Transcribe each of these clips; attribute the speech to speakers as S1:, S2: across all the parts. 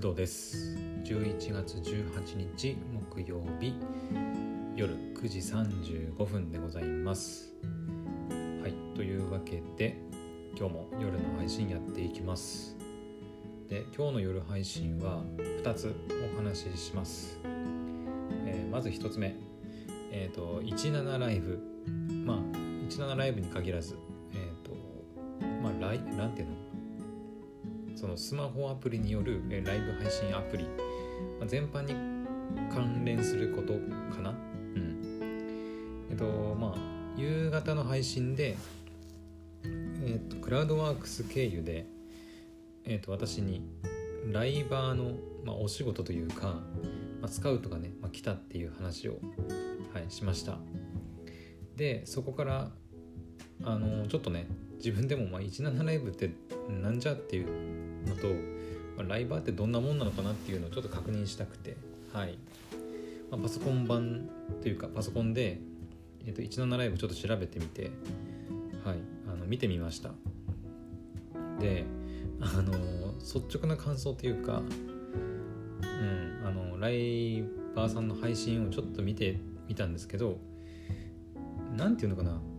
S1: 工藤です。11月18日木曜日夜9時35分でございます。はいというわけで今日も夜の配信やっていきます。で今日の夜配信は2つお話しします、えー、まず1つ目。えっ、ー、と17ライブ。まあ17ライブに限らずえっ、ー、とまあライなんていうの？そのスマホアプリによるライブ配信アプリ、まあ、全般に関連することかな？うん。えっとまあ夕方の配信でえっとクラウドワークス経由でえっと私にライバーの、まあ、お仕事というか、まあ、スカウトがね、まあ、来たっていう話を、はい、しました。でそこからあのちょっとね自分でもまあ17ライブってなんじゃっていうのと、まあ、ライバーってどんなもんなのかなっていうのをちょっと確認したくて、はい。まあ、パソコン版というかパソコンで、えー、と17ライブちょっと調べてみて、はい、あの見てみました。であの率直な感想というか、うん、あのライバーさんの配信をちょっと見てみたんですけど何て言うのかな。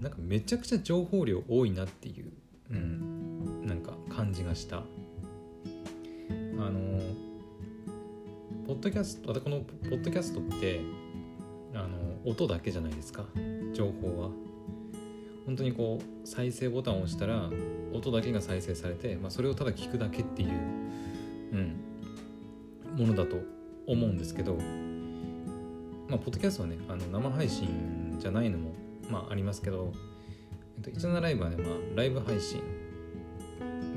S1: なんかめちゃくちゃ情報量多いなっていう、うん、なんか感じがした。あのポッドキャストこのポッドキャストってあの音だけじゃないですか情報は。本当にこう再生ボタンを押したら音だけが再生されて、まあ、それをただ聞くだけっていう、うん、ものだと思うんですけど、まあ、ポッドキャストはねあの生配信じゃないのも、まあ、ありますけど、えっと、17ライブはね、まあ、ライブ配信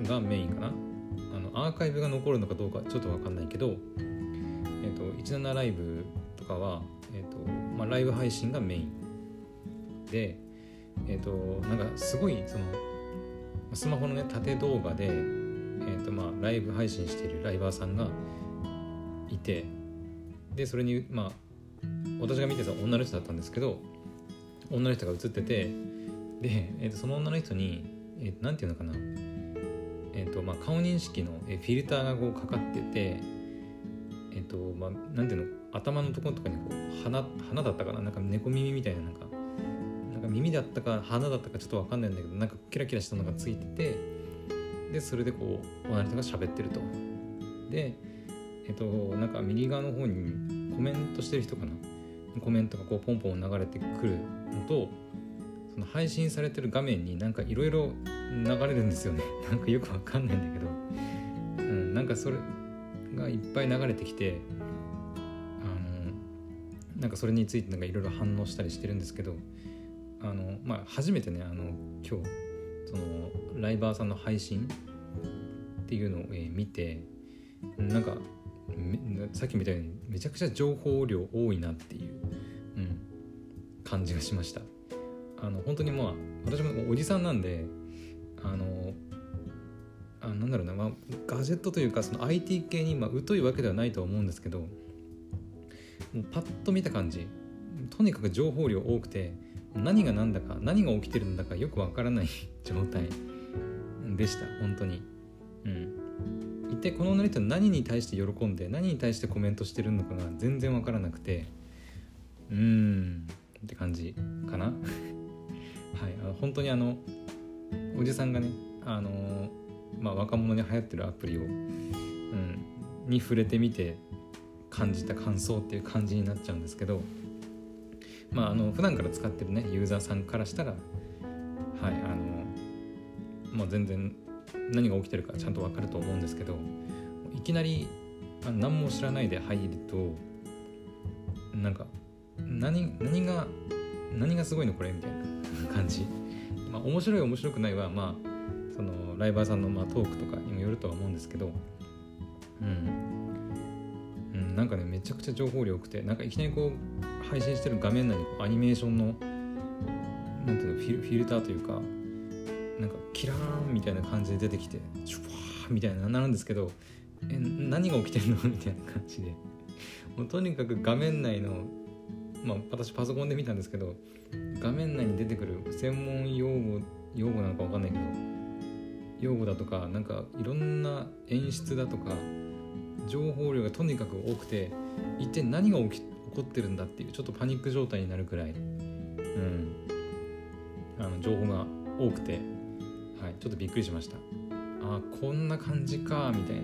S1: がメインかな。あのアーカイブが残るのかどうかちょっと分かんないけど、えーと、17ライブとかは、えーとまあ、ライブ配信がメイン。で、えーと、なんかすごいそのスマホのね縦動画で、えーとまあ、ライブ配信しているライバーさんがいてでそれにまあ私が見てた女の人だったんですけど女の人が映っててで、えー、とその女の人に、えー、なんていうのかな。えーとまあ、顔認識のフィルターがこうかかってて、えーとまあ、なんていうの頭のところとかにこう鼻鼻だったかな。なんか猫耳みたいななんかなんか耳だったか鼻だったかちょっと分かんないんだけどなんかキラキラしたのがついててでそれでこう女の人が喋ってると。でえっ、ー、となんか右側の方にコメントしてる人かなコメントがこうポンポン流れてくるのとその配信されてる画面になんかいろいろ流れるんですよね。なんかよくわかんないんだけど、うん、なんかそれがいっぱい流れてきてあのなんかそれについてなんかいろいろ反応したりしてるんですけどあのまあ初めてねあの今日そのライバーさんの配信っていうのを、え、見てなんかさっきみたいにめちゃくちゃ情報量多いなっていう、感じがしました。あの本当にまあ私もおじさんなんであのあなんだろうな、まあ、ガジェットというかその IT 系にま疎いわけではないとは思うんですけどもうパッと見た感じとにかく情報量多くて何が何だか何が起きてるんだかよくわからない 状態でした本当に。うん。一体この女の人何に対して喜んで何に対してコメントしてるのかが全然わからなくてうーん。って感じかな。はいあの本当にあのおじさんがねあのまあ、若者に流行ってるアプリを、うん、に触れてみて感じた感想っていう感じになっちゃうんですけどまああの普段から使ってるねユーザーさんからしたらはいあのもう全然何が起きてるかちゃんと分かると思うんですけどいきなり何も知らないで入るとなんか何何が何がすごいのこれみたいな感じ。まあ、面白い面白くないはまあそのライバーさんのまあトークとかにもよるとは思うんですけどうん、うん、なんかねめちゃくちゃ情報量多くてなんかいきなりこう配信してる画面内にアニメーションのなんていうのフィルフィルターというかなんかキラーンみたいな感じで出てきてシュワーみたいななるんですけどえ何が起きてるの？みたいな感じで。もうとにかく画面内のまあ私パソコンで見たんですけど画面内に出てくる専門用語用語なのか分かんないけど用語だとかなんかいろんな演出だとか情報量がとにかく多くて一体何が起き起こってるんだっていうちょっとパニック状態になるくらい、うん、あの情報が多くて、はい、ちょっとびっくりしました。あこんな感じかみたいな。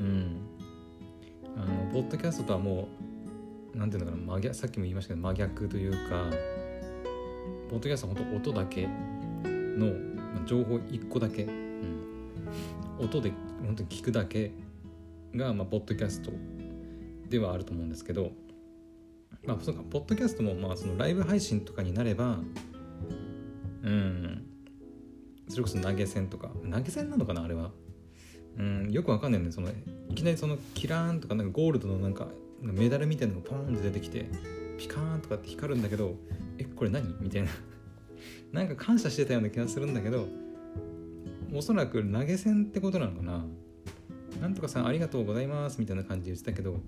S1: うん。あのポッドキャストとはもう何ていうのかな真逆さっきも言いましたけど真逆というかポッドキャストは本当音だけの情報1個だけ、うん、音で本当に聞くだけが、まあ、ポッドキャストではあると思うんですけどまあそうかポッドキャストもまあそのライブ配信とかになればうん。それこそ投げ銭とか投げ銭なのかなあれは。うんよくわかんないね。そのいきなりそのキラーンとかなんかゴールドのなんかメダルみたいなのがポーンって出てきてピカーンとかって光るんだけどえこれ何？みたいな。なんか感謝してたような気がするんだけどおそらく投げ銭ってことなのかな。なんとかさんありがとうございますみたいな感じで言ってたけど、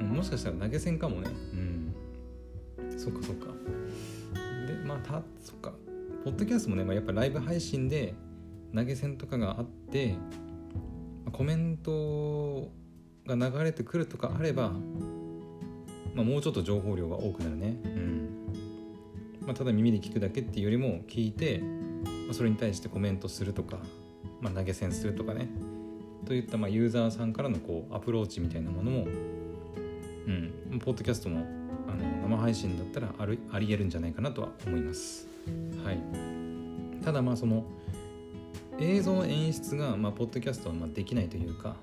S1: もしかしたら投げ銭かもね。うん。そっかそっか。でまあたそっか。ポッドキャストもね、まあ、やっぱライブ配信で投げ銭とかがあってコメントが流れてくるとかあれば、まあ、もうちょっと情報量が多くなるね。うん。まあ、ただ耳で聞くだけっていうよりも聞いて、まあ、それに対してコメントするとか、まあ、投げ銭するとかね。といったまあユーザーさんからのこうアプローチみたいなものも、うん、ポッドキャストもあの生配信だったらあるありえるんじゃないかなとは思います。はい、ただまあその映像の演出が、まあ、ポッドキャストはまあできないというか、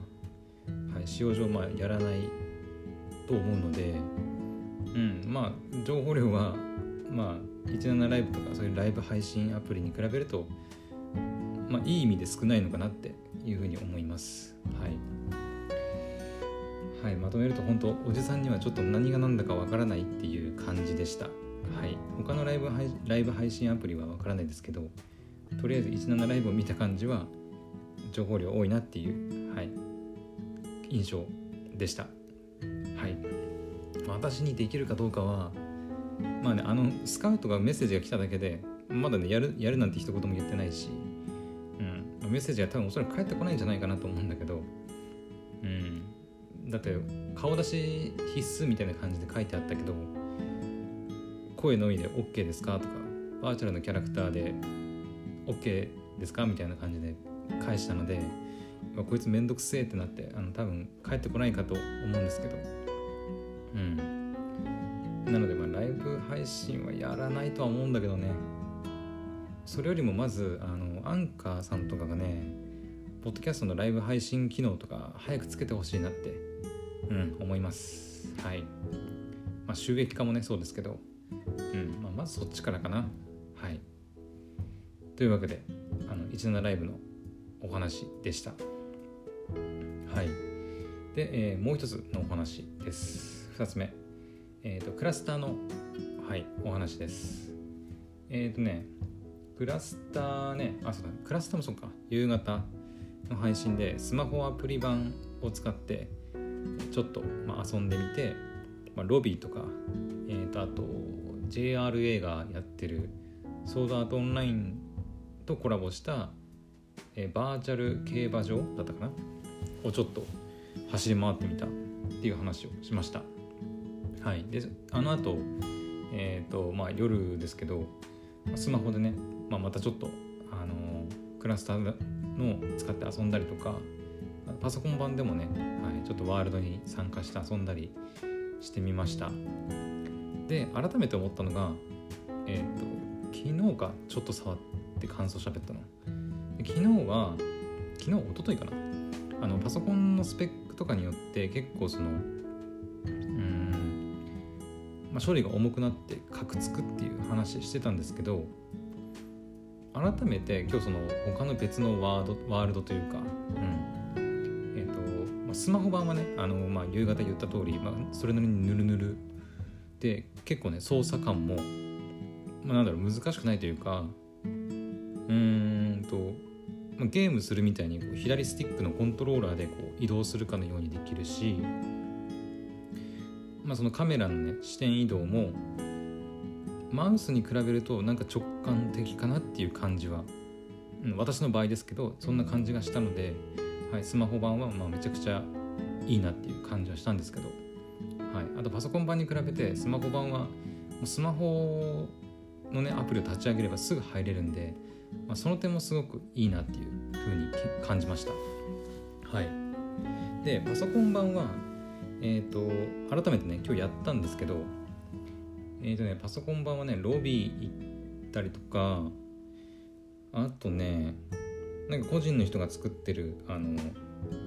S1: はい、使用上まあやらないと思うので、うん、まあ情報量はまあ17ライブとかそういうライブ配信アプリに比べるとまあいい意味で少ないのかなっていうふうに思います。はい。はいまとめると本当おじさんにはちょっと何が何だかわからないっていう感じでした。はい。他のライブ配ライブ配信アプリはわからないですけどとりあえず17ライブを見た感じは情報量多いなっていう、印象でした。はい。私にできるかどうかはまあねあのスカウトがメッセージが来ただけでまだねやるやるなんて一言も言ってないしうん。メッセージは多分おそらく返ってこないんじゃないかなと思うんだけどうん。だって顔出し必須みたいな感じで書いてあったけど声のみで OK ですか？とかバーチャルのキャラクターで OK ですか？みたいな感じで返したのでこいつめんどくせえってなってあの多分帰ってこないかと思うんですけど。うん。なのでまあライブ配信はやらないとは思うんだけどね。それよりもまずあのアンカーさんとかがねポッドキャストのライブ配信機能とか早くつけてほしいなってうん思います。はい。まあ収益化もねそうですけど。うん。まあ、まずそっちからかな。はい。というわけであの17ライブのお話でした。はい。で、えー、もう一つのお話です。2つ目。え、ー、とクラスターのはいお話です。えっ、ー、とねクラスターね、あ、そうだ、クラスターもそうか、夕方の配信でスマホアプリ版を使ってちょっと、まあ、遊んでみて、まあ、ロビーとか、えー、とあと JRA がやってるソードアートオンラインとコラボした、えー、バーチャル競馬場だったかな。をちょっと走り回ってみたっていう話をしました。はい、であの後、えーとまあ、夜ですけどスマホでねまあ、またちょっと、あのクラスターの使って遊んだりとかパソコン版でもね、はい、ちょっとワールドに参加して遊んだりしてみました。で改めて思ったのがえっ、ー、と昨日かちょっと触って感想喋ったの。昨日は昨日一昨日かな？あのパソコンのスペックとかによって結構そのうんまあ処理が重くなってカクつくっていう話してたんですけど改めて今日その他の別のワードワールドというか、うんえーとまあ、スマホ版はねあの、まあ、夕方言った通り、まあ、それなりにヌルヌルで結構ね操作感も、まあ、なんだろう難しくないというかうーんと、まあ、ゲームするみたいにこう左スティックのコントローラーでこう移動するかのようにできるし、まあ、そのカメラのね視点移動もマウスに比べるとなんか直感的かなっていう感じは、うん、私の場合ですけどそんな感じがしたので、はい、スマホ版はまあめちゃくちゃいいなっていう感じはしたんですけど、はい、あとパソコン版に比べてスマホ版はもうスマホのねアプリを立ち上げればすぐ入れるんで、まあ、その点もすごくいいなっていう風に感じました。はい。でパソコン版はえっ、ー、と改めてね今日やったんですけどえっ、ー、とねパソコン版はねロビー行ったりとかあとねなんか個人の人が作ってるあの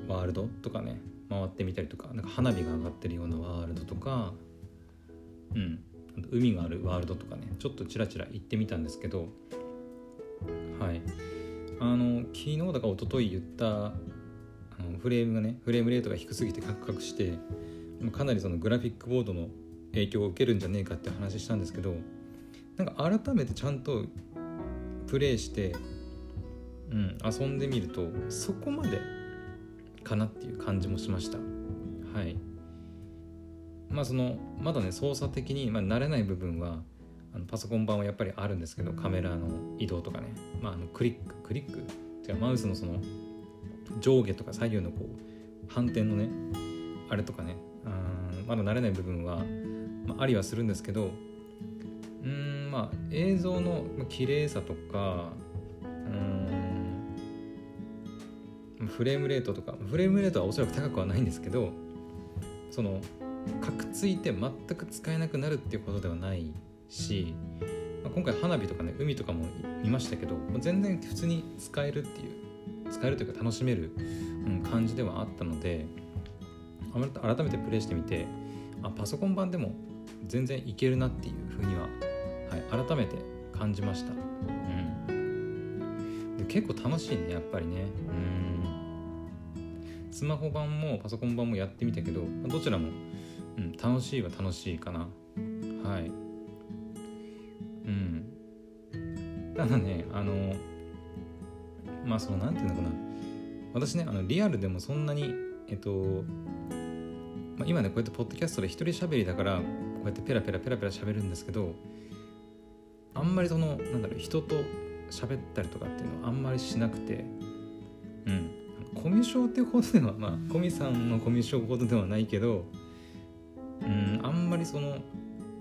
S1: ワールドとかね回ってみたりとかなんか花火が上がってるようなワールドとかうん海があるワールドとかねちょっとチラチラ行ってみたんですけどはい。あの昨日だか一昨日言ったあのフレームがねフレームレートが低すぎてカクカクしてかなりそのグラフィックボードの影響を受けるんじゃねえかって話したんですけどなんか改めてちゃんとプレイしてうん、遊んでみるとそこまでかなっていう感じもしました。はい。まあそのまだね操作的に、まあ、慣れない部分はあのパソコン版はやっぱりあるんですけどカメラの移動とかね、まあ、あのクリッククリック？っていうかマウスのその上下とか左右のこう反転のねあれとかね。うんまだ慣れない部分は、まあ、ありはするんですけどうんまあ映像の綺麗さとかうんフレームレートとかフレームレートはおそらく高くはないんですけどそのかくついて全く使えなくなるっていうことではないし、まあ、今回花火とかね海とかも見ましたけど全然普通に使えるっていう使えるというか楽しめる、うん、感じではあったので改めてプレイしてみてあパソコン版でも全然いけるなっていうふうには、はい、改めて感じました、うん、で結構楽しいねやっぱりね。うん。スマホ版もパソコン版もやってみたけどどちらも、うん、楽しいは楽しいかな。はい。うん。ただねあのまあそのなんていうのかな。私ねあのリアルでもそんなにえっと、まあ、今ねこうやってポッドキャストで一人喋りだからこうやってペラペラペラペラ喋るんですけどあんまりそのなんだろう人と喋ったりとかっていうのはあんまりしなくてうん。コミュ障っていうほどではまあコミさんのコミュ障ほどではないけどうんあんまりその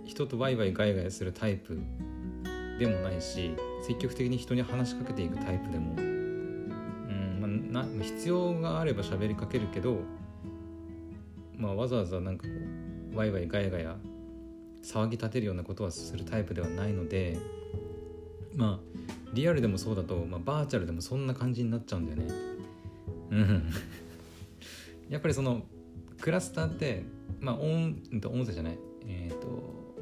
S1: 人とワイワイガイガイするタイプでもないし積極的に人に話しかけていくタイプでも。うんまあな必要があれば喋りかけるけどまあわざわざなんかこうワイワイガヤガヤ騒ぎ立てるようなことはするタイプではないのでまあリアルでもそうだと、まあ、バーチャルでもそんな感じになっちゃうんだよね。うん。やっぱりそのクラスターってまあ音音声じゃない。えっ、ー、と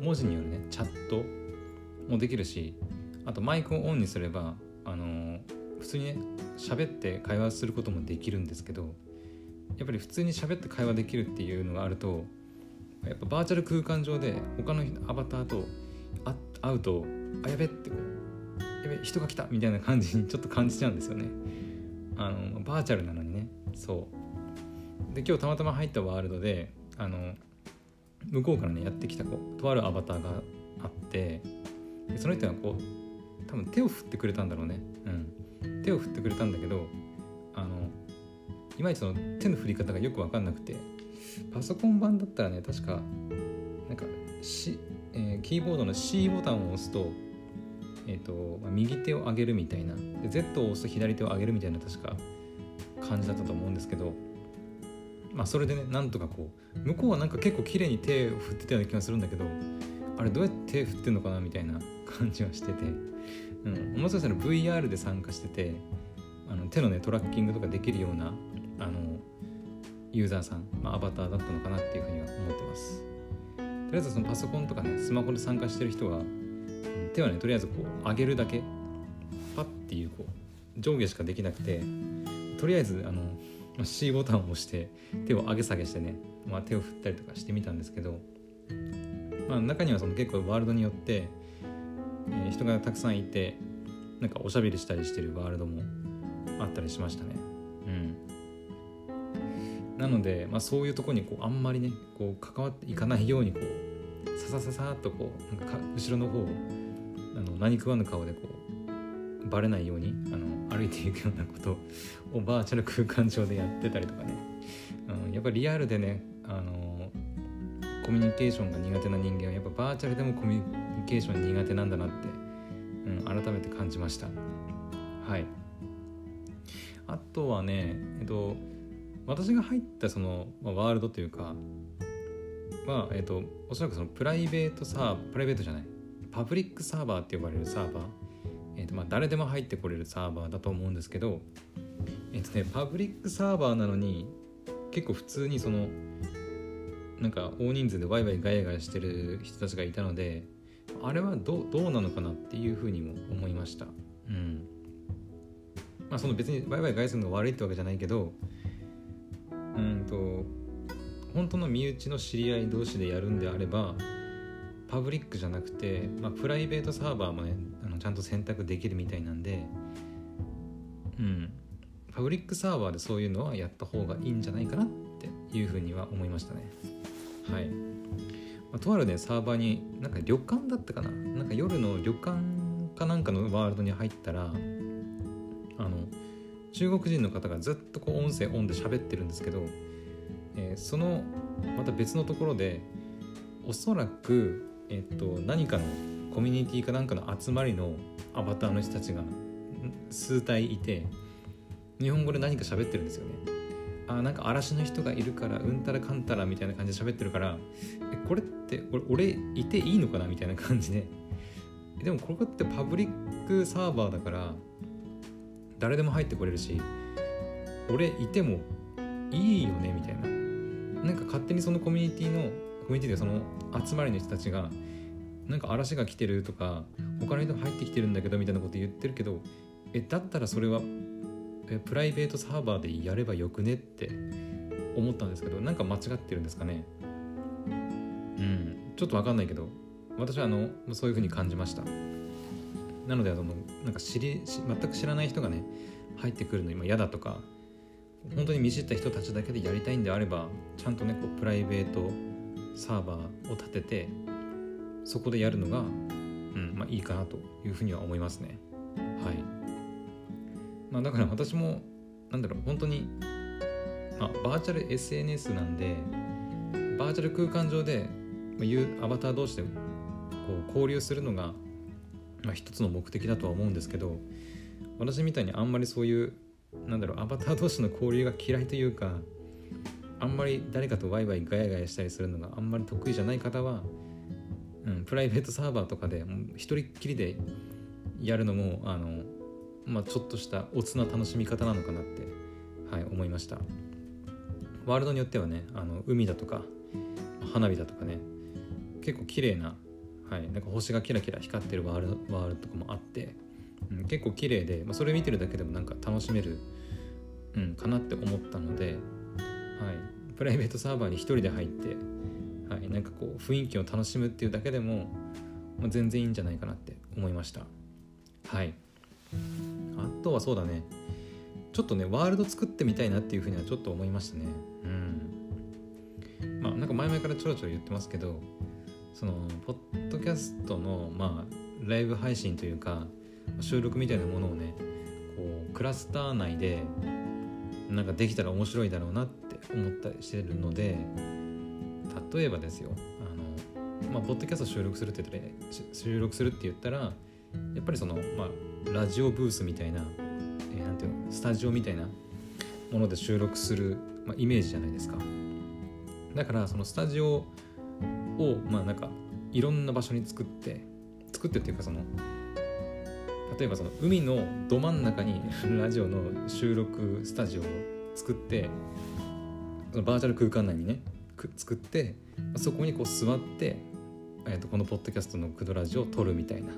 S1: 文字によるねチャット。もできるしあとマイクをオンにすればあのー、普通にね喋って会話することもできるんですけどやっぱり普通に喋って会話できるっていうのがあるとやっぱバーチャル空間上で他のアバターと会うとあやべってやべ人が来たみたいな感じにちょっと感じちゃうんですよね。あのバーチャルなのにねそうで今日たまたま入ったワールドであの向こうからねやってきたこうとあるアバターがあってでその人がこう多分手を振ってくれたんだろうね。うん。手を振ってくれたんだけどあのいまいちその手の振り方がよく分かんなくてパソコン版だったらね確かなんか、C えー、キーボードの C ボタンを押すとえーとまあ、右手を上げるみたいな。で Z を押すと左手を上げるみたいな確か感じだったと思うんですけどまあそれでねなんとかこう向こうはなんか結構綺麗に手を振ってたような気がするんだけどあれどうやって手振ってんのかなみたいな。感じはしてて、うん、もしかしたら VR で参加しててあの手のねトラッキングとかできるようなあのユーザーさん、まあ、アバターだったのかなっていうふうには思ってます。とりあえずそのパソコンとかねスマホで参加してる人は手はねとりあえずこう上げるだけパッていうこう上下しかできなくてとりあえずあの C ボタンを押して手を上げ下げしてね、まあ、手を振ったりとかしてみたんですけど、まあ、中にはその結構ワールドによって、えー、人がたくさんいてなんかおしゃべりしたりしてるワールドもあったりしましたね。うん、なので、まあ、そういうとこにこうあんまりねこう関わっていかないようにこうささささっとこうなんか後ろの方をあの何食わぬ顔でこうバレないようにあの歩いていくようなことをバーチャル空間上でやってたりとかね、うん、やっぱりリアルでねあのコミュニケーションが苦手な人間はやっぱバーチャルでもコミュニケーション苦手なんだなって、うん、改めて感じました。はい。あとはねえっと私が入ったその、まあ、ワールドというかまあえっとおそらくそのプライベートサーバープライベートじゃないパブリックサーバーって呼ばれるサーバー、えっとまあ、誰でも入ってこれるサーバーだと思うんですけどえっとねパブリックサーバーなのに結構普通にそのなんか大人数でワイワイガヤガヤしてる人たちがいたのであれはどどうなのかなっていうふうにも思いました。うん。まあその別にワイワイガヤすのが悪いってわけじゃないけどうんと本当の身内の知り合い同士でやるんであればパブリックじゃなくて、まあ、プライベートサーバーもねあのちゃんと選択できるみたいなんでうん。パブリックサーバーでそういうのはやった方がいいんじゃないかなっていうふうには思いましたね。はい、まあ、とあるねサーバーになんか旅館だったかななんか夜の旅館かなんかのワールドに入ったらあの中国人の方がずっとこう音声オンで喋ってるんですけど、えー、そのまた別のところでおそらく、えっと、何かのコミュニティかなんかの集まりのアバターの人たちが数体いて日本語で何か喋ってるんですよね。あなんか嵐の人がいるからうんたらかんたらみたいな感じで喋ってるからえこれって俺いていいのかな？みたいな感じで。でもこれってパブリックサーバーだから誰でも入ってこれるし俺いてもいいよね？みたいな。なんか勝手にそのコミュニティのコミュニティでその集まりの人たちがなんか嵐が来てるとか他の人入ってきてるんだけどみたいなこと言ってるけどえだったらそれはえプライベートサーバーでやればよくねって思ったんですけどなんか間違ってるんですかね。うんちょっと分かんないけど私はあのそういうふうに感じました。なのであのなんか知り全く知らない人がね入ってくるの今嫌だとか本当に見知った人たちだけでやりたいんであればちゃんとねこうプライベートサーバーを立ててそこでやるのが、うんまあ、いいかなというふうには思いますね。はい。まあだから私もなんだろう本当に、まあ、バーチャル SNS なんでバーチャル空間上でまあアバター同士でこう交流するのがまあ、一つの目的だとは思うんですけど私みたいにあんまりそういうなんだろうアバター同士の交流が嫌いというかあんまり誰かとワイワイガヤガヤしたりするのがあんまり得意じゃない方は、うん、プライベートサーバーとかで一人っきりでやるのもあの、まあ、ちょっとしたおつな楽しみ方なのかなって、はい、思いました。ワールドによってはねあの海だとか花火だとかね結構綺麗なはい、なんか星がキラキラ光ってるワールドワールドとかもあって、うん、結構綺麗で、まあ、それ見てるだけでもなんか楽しめる、うん、かなって思ったので、はい、プライベートサーバーに1人で入って、はい、なんかこう雰囲気を楽しむっていうだけでも、まあ、全然いいんじゃないかなって思いました。はい。あとはそうだね。ちょっとねワールド作ってみたいなっていうふうにはちょっと思いましたね。うん。まあなんか前々からちょろちょろ言ってますけどそのポッドキャストのまあライブ配信というか収録みたいなものをねこうクラスター内でなんかできたら面白いだろうなって思ったりしてるので例えばですよあのまあポッドキャスト収録するって言ったら収録するって言ったらやっぱりそのまあラジオブースみたいな、えー、なんていうのスタジオみたいなもので収録する、まあ、イメージじゃないですか。だからそのスタジオをまあなんかいろんな場所に作って作ってっていうかその例えばその海のど真ん中に ラジオの収録スタジオを作ってそのバーチャル空間内にね作ってそこにこう座って、えー、とこのポッドキャストのクドラジオを撮るみたいな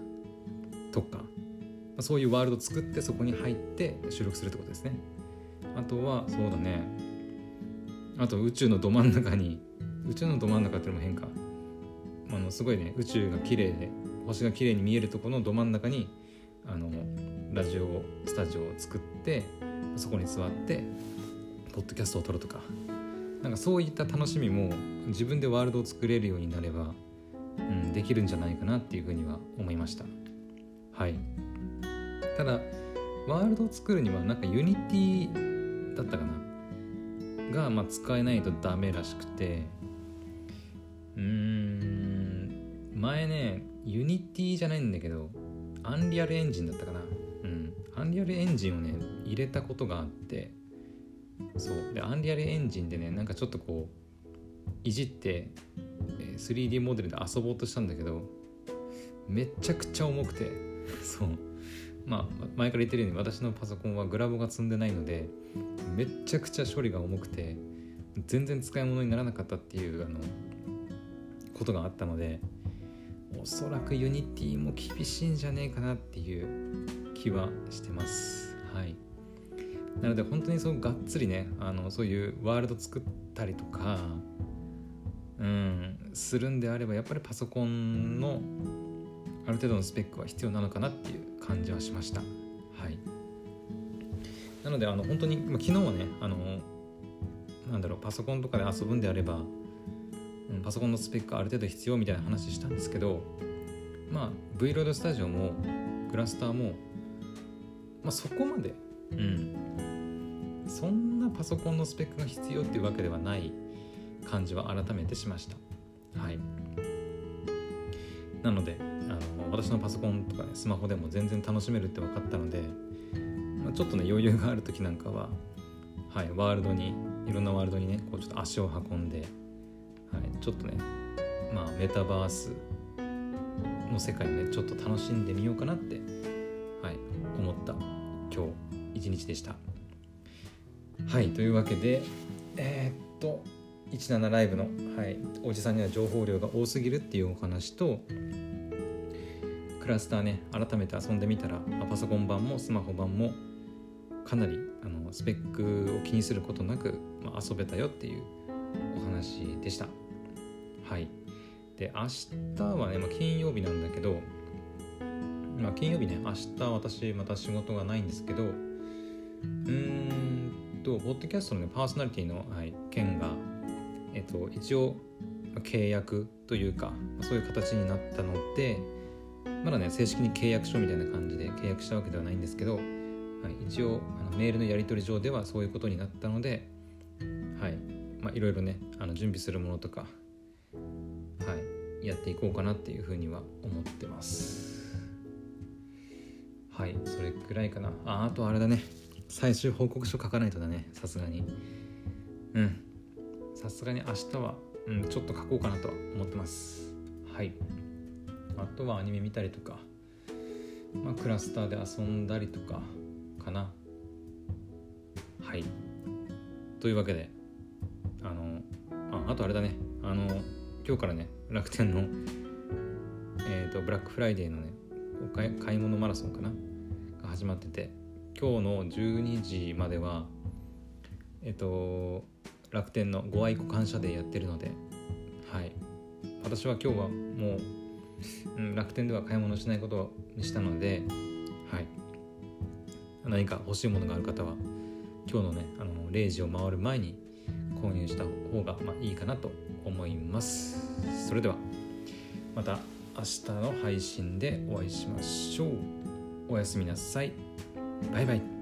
S1: とかそういうワールド作ってそこに入って収録するってことですね。あとはそうだね。あと宇宙のど真ん中に宇宙のど真ん中っていうのも変かあのすごいね宇宙が綺麗で星が綺麗に見えるところのど真ん中にあのラジオスタジオを作ってそこに座ってポッドキャストを撮るとか。なんかそういった楽しみも自分でワールドを作れるようになれば、うん、できるんじゃないかなっていうふうには思いました。はい。ただワールドを作るにはなんか Unity だったかな？が、まあ、使えないとダメらしくて。うーん。前ね Unity じゃないんだけど Unreal Engine だったかな？うん。 Unreal Engine をね入れたことがあって。そう。で Unreal Engine でねなんかちょっとこういじって 3D モデルで遊ぼうとしたんだけどめちゃくちゃ重くて。そう。まあ前から言ってるように私のパソコンはグラボが積んでないのでめっちゃくちゃ処理が重くて全然使い物にならなかったっていうあのことがあったのでおそらく Unity も厳しいんじゃねえかなっていう気はしてます。はい。なので本当にそうがっつりねあのそういうワールド作ったりとかうんするんであればやっぱりパソコンのある程度のスペックは必要なのかなっていう感じはしました。はい。なのであの本当に、まあ、昨日はねあのなんだろうパソコンとかで遊ぶんであれば、うん、パソコンのスペックある程度必要みたいな話したんですけどまあ Vload Studio もクラスターも、まあ、そこまでうんそんなパソコンのスペックが必要っていうわけではない感じは改めてしました。はい。なのでの私のパソコンとかねスマホでも全然楽しめるって分かったので、まあ、ちょっとね余裕がある時なんかははいワールドにいろんなワールドにねこうちょっと足を運んで、はい、ちょっとねまあメタバースの世界をねちょっと楽しんでみようかなってはい思った今日一日でした。はいというわけでえー、っと17ライブの、はい、おじさんには情報量が多すぎるっていうお話とクラスターね改めて遊んでみたらパソコン版もスマホ版もかなりあのスペックを気にすることなく、まあ、遊べたよっていうお話でした。はい。で明日はね、まあ、金曜日なんだけどまあ金曜日ね明日私また仕事がないんですけどうーんとポッドキャストの、ね、パーソナリティの、はい、件がえっと、一応契約というかそういう形になったのでまだね正式に契約書みたいな感じで契約したわけではないんですけど、はい、一応あのメールのやり取り上ではそういうことになったのではいまあいろいろねあの準備するものとかはいやっていこうかなっていうふうには思ってます。はいそれくらいかな。ああとあれだね。最終報告書書かないとだね。さすがに。うん。さすがに明日は、うん、ちょっと書こうかなとは思ってます。はい。あとはアニメ見たりとか、まあ、クラスターで遊んだりとかかな。はい。というわけであのああとあれだね。あの今日からね楽天のえっ、ー、とブラックフライデーのねお買い物マラソンかな？が始まってて今日の12時まではえっ、ー、と楽天のご愛顧感謝デーやってるので、はい、私は今日はもう、うん、楽天では買い物しないことにしたので、はい、何か欲しいものがある方は今日のねあの0時を回る前に購入した方がまあいいかなと思います。それではまた明日の配信でお会いしましょう。おやすみなさい。バイバイ。